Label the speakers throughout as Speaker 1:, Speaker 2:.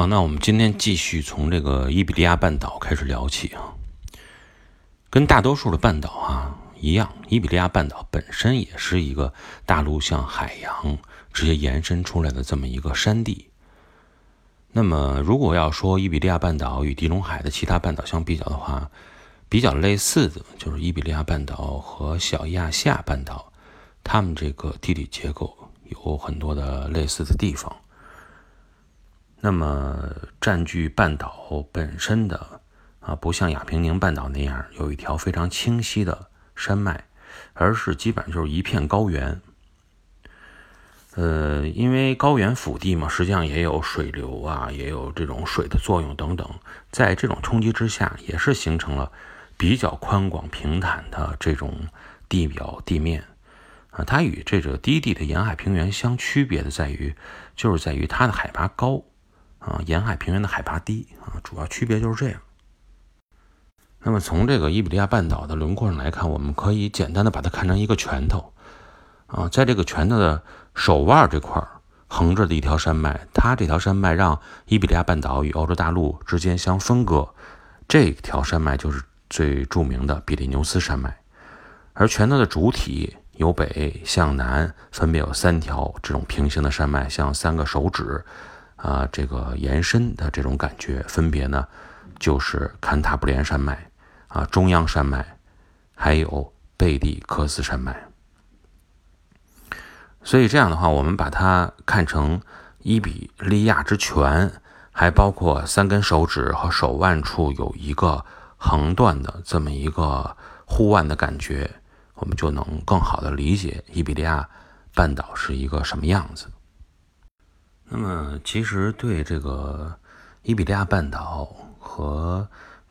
Speaker 1: 好，那我们今天继续从这个伊比利亚半岛开始聊起啊。跟大多数的半岛啊一样，伊比利亚半岛本身也是一个大陆向海洋直接延伸出来的这么一个山地。那么，如果要说伊比利亚半岛与地中海的其他半岛相比较的话，比较类似的就是伊比利亚半岛和小亚细亚半岛，它们这个地理结构有很多的类似的地方。那么，占据半岛本身的啊，不像亚平宁半岛那样有一条非常清晰的山脉，而是基本上就是一片高原。呃，因为高原腹地嘛，实际上也有水流啊，也有这种水的作用等等，在这种冲击之下，也是形成了比较宽广平坦的这种地表地面啊。它与这个低地的沿海平原相区别的在于，就是在于它的海拔高。啊，沿海平原的海拔低啊，主要区别就是这样。那么从这个伊比利亚半岛的轮廓上来看，我们可以简单的把它看成一个拳头啊，在这个拳头的手腕这块儿横着的一条山脉，它这条山脉让伊比利亚半岛与欧洲大陆之间相分割，这条山脉就是最著名的比利牛斯山脉。而拳头的主体由北向南分别有三条这种平行的山脉，像三个手指。啊，这个延伸的这种感觉，分别呢，就是坎塔布连山脉啊、中央山脉，还有贝蒂克斯山脉。所以这样的话，我们把它看成伊比利亚之泉，还包括三根手指和手腕处有一个横断的这么一个护腕的感觉，我们就能更好的理解伊比利亚半岛是一个什么样子。那么，其实对这个伊比利亚半岛和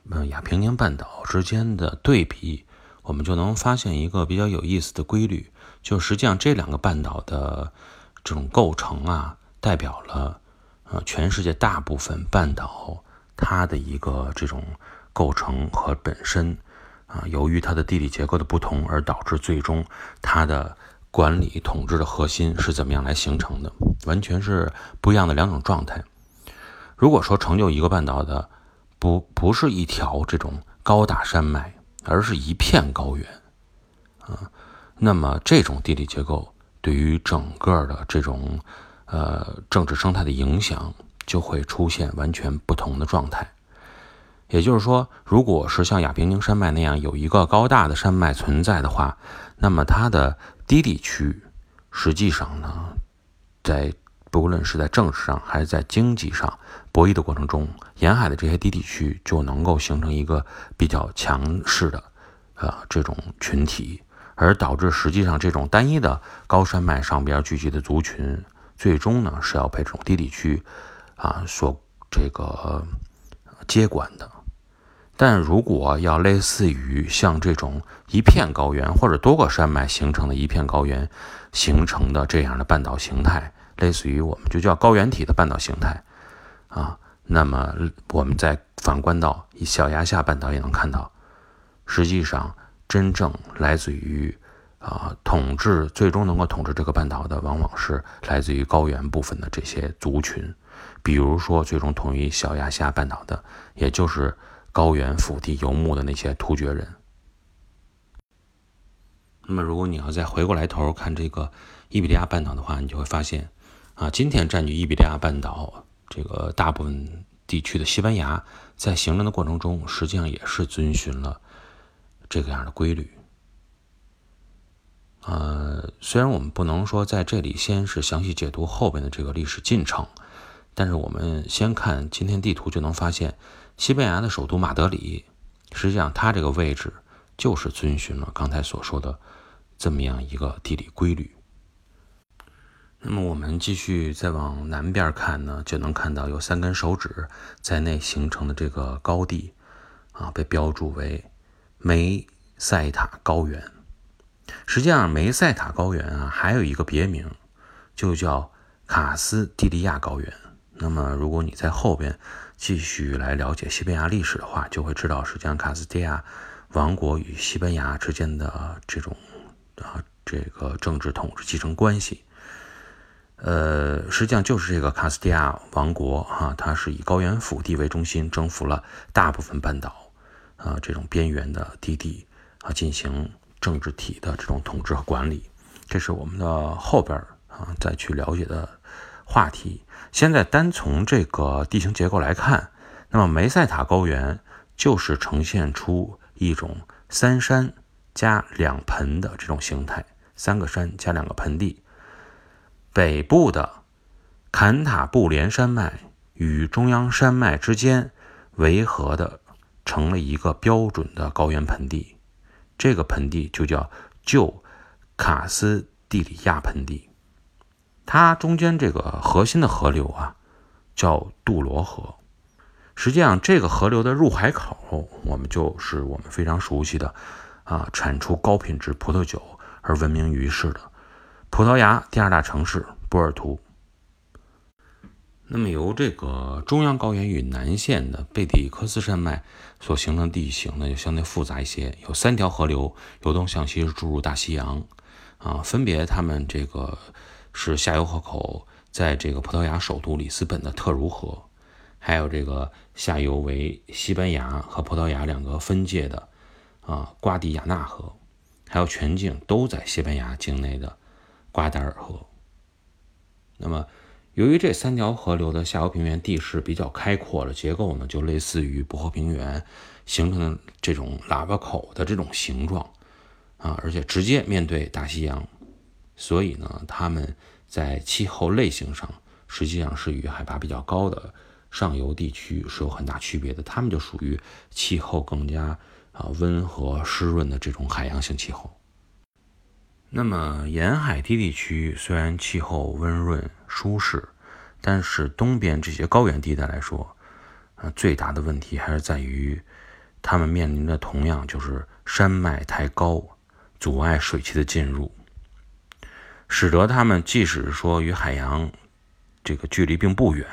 Speaker 1: 呃亚平宁半岛之间的对比，我们就能发现一个比较有意思的规律，就实际上这两个半岛的这种构成啊，代表了呃全世界大部分半岛它的一个这种构成和本身啊，由于它的地理结构的不同，而导致最终它的。管理统治的核心是怎么样来形成的？完全是不一样的两种状态。如果说成就一个半岛的，不不是一条这种高大山脉，而是一片高原，啊，那么这种地理结构对于整个的这种呃政治生态的影响，就会出现完全不同的状态。也就是说，如果是像亚平宁山脉那样有一个高大的山脉存在的话，那么它的低地区，实际上呢，在不论是在政治上还是在经济上博弈的过程中，沿海的这些低地区就能够形成一个比较强势的，呃，这种群体，而导致实际上这种单一的高山脉上边聚集的族群，最终呢是要被这种低地区，啊，所这个接管的。但如果要类似于像这种一片高原或者多个山脉形成的一片高原形成的这样的半岛形态，类似于我们就叫高原体的半岛形态啊，那么我们再反观到小亚细亚半岛也能看到，实际上真正来自于啊统治最终能够统治这个半岛的，往往是来自于高原部分的这些族群，比如说最终统一小亚细亚半岛的，也就是。高原腹地游牧的那些突厥人。那么，如果你要再回过来头看这个伊比利亚半岛的话，你就会发现，啊，今天占据伊比利亚半岛这个大部分地区的西班牙，在形成的过程中，实际上也是遵循了这个样的规律。呃，虽然我们不能说在这里先是详细解读后边的这个历史进程，但是我们先看今天地图就能发现。西班牙的首都马德里，实际上它这个位置就是遵循了刚才所说的这么样一个地理规律。那么我们继续再往南边看呢，就能看到有三根手指在内形成的这个高地啊，被标注为梅塞塔高原。实际上，梅塞塔高原啊，还有一个别名，就叫卡斯蒂利亚高原。那么，如果你在后边继续来了解西班牙历史的话，就会知道，实际上卡斯蒂亚王国与西班牙之间的这种啊这个政治统治继承关系，呃，实际上就是这个卡斯蒂亚王国哈，它是以高原腹地为中心，征服了大部分半岛啊这种边缘的地地啊，进行政治体的这种统治和管理。这是我们的后边啊再去了解的话题。现在单从这个地形结构来看，那么梅塞塔高原就是呈现出一种三山加两盆的这种形态，三个山加两个盆地。北部的坎塔布连山脉与中央山脉之间围合的，成了一个标准的高原盆地。这个盆地就叫旧卡斯蒂里亚盆地。它中间这个核心的河流啊，叫杜罗河。实际上，这个河流的入海口，我们就是我们非常熟悉的啊，产出高品质葡萄酒而闻名于世的。葡萄牙第二大城市波尔图。那么由这个中央高原与南线的贝蒂科斯山脉所形成地形呢，就相对复杂一些。有三条河流由东向西注入大西洋，啊，分别它们这个是下游河口，在这个葡萄牙首都里斯本的特茹河，还有这个下游为西班牙和葡萄牙两个分界的啊瓜迪亚纳河，还有全境都在西班牙境内的。瓜达尔河。那么，由于这三条河流的下游平原地势比较开阔的结构呢，就类似于薄荷平原形成的这种喇叭口的这种形状啊，而且直接面对大西洋，所以呢，它们在气候类型上实际上是与海拔比较高的上游地区是有很大区别的。它们就属于气候更加啊温和湿润的这种海洋性气候。那么沿海低地区虽然气候温润舒适，但是东边这些高原地带来说，啊，最大的问题还是在于，他们面临的同样就是山脉太高，阻碍水汽的进入，使得他们即使说与海洋这个距离并不远，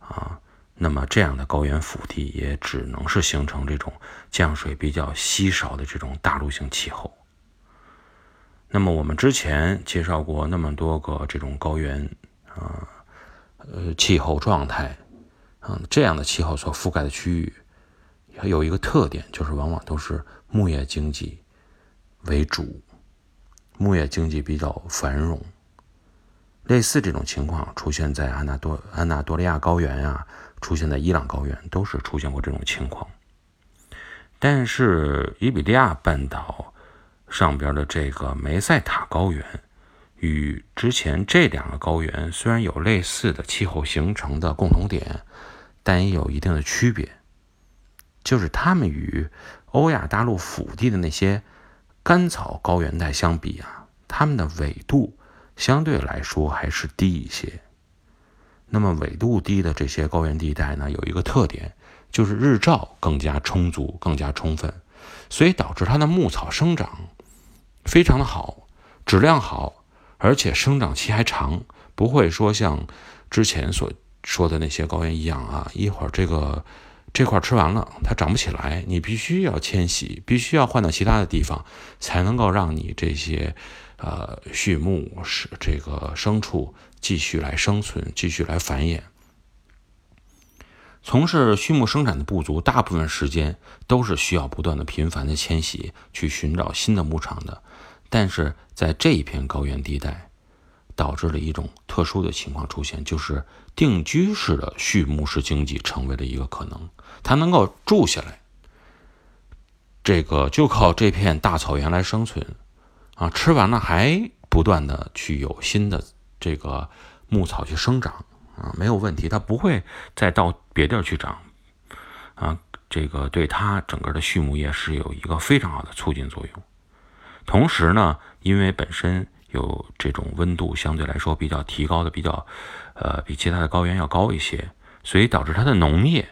Speaker 1: 啊，那么这样的高原腹地也只能是形成这种降水比较稀少的这种大陆性气候。那么我们之前介绍过那么多个这种高原啊，呃，气候状态，啊，这样的气候所覆盖的区域，有一个特点，就是往往都是牧业经济为主，牧业经济比较繁荣。类似这种情况出现在安纳多安纳多利亚高原啊，出现在伊朗高原，都是出现过这种情况。但是伊比利亚半岛。上边的这个梅塞塔高原，与之前这两个高原虽然有类似的气候形成的共同点，但也有一定的区别，就是它们与欧亚大陆腹地的那些甘草高原带相比啊，它们的纬度相对来说还是低一些。那么纬度低的这些高原地带呢，有一个特点，就是日照更加充足、更加充分，所以导致它的牧草生长。非常的好，质量好，而且生长期还长，不会说像之前所说的那些高原一样啊，一会儿这个这块吃完了，它长不起来，你必须要迁徙，必须要换到其他的地方，才能够让你这些呃畜牧是这个牲畜继续来生存，继续来繁衍。从事畜牧生产的部族，大部分时间都是需要不断的频繁的迁徙，去寻找新的牧场的。但是在这一片高原地带，导致了一种特殊的情况出现，就是定居式的畜牧式经济成为了一个可能。它能够住下来，这个就靠这片大草原来生存，啊，吃完了还不断的去有新的这个牧草去生长，啊，没有问题，它不会再到别地儿去长，啊，这个对它整个的畜牧业是有一个非常好的促进作用。同时呢，因为本身有这种温度相对来说比较提高的比较，呃，比其他的高原要高一些，所以导致它的农业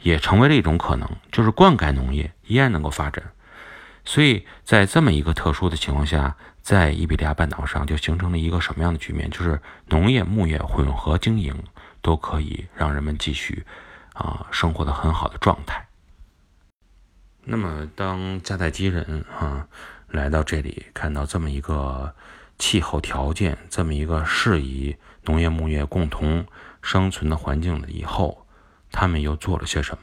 Speaker 1: 也成为了一种可能，就是灌溉农业依然能够发展。所以在这么一个特殊的情况下，在伊比利亚半岛上就形成了一个什么样的局面？就是农业、牧业混合经营都可以让人们继续啊生活的很好的状态。那么当迦太基人啊。来到这里，看到这么一个气候条件这么一个适宜农业牧业共同生存的环境了以后，他们又做了些什么？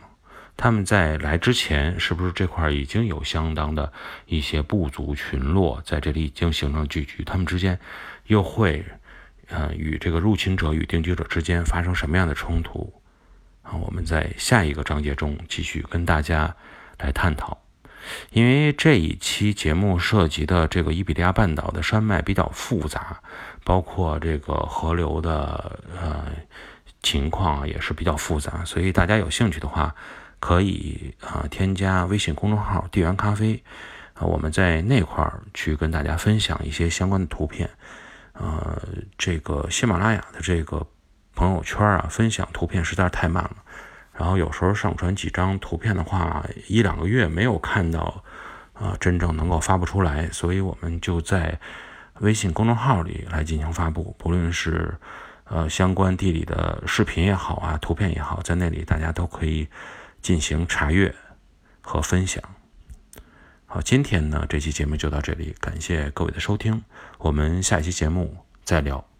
Speaker 1: 他们在来之前，是不是这块已经有相当的一些部族群落在这里已经形成聚居？他们之间又会，呃，与这个入侵者与定居者之间发生什么样的冲突？啊，我们在下一个章节中继续跟大家来探讨。因为这一期节目涉及的这个伊比利亚半岛的山脉比较复杂，包括这个河流的呃情况也是比较复杂，所以大家有兴趣的话。可以啊，添加微信公众号“地缘咖啡”，啊，我们在那块儿去跟大家分享一些相关的图片。呃，这个喜马拉雅的这个朋友圈啊，分享图片实在是太慢了。然后有时候上传几张图片的话，一两个月没有看到啊，真正能够发布出来。所以我们就在微信公众号里来进行发布，不论是呃相关地理的视频也好啊，图片也好，在那里大家都可以。进行查阅和分享。好，今天呢这期节目就到这里，感谢各位的收听，我们下一期节目再聊。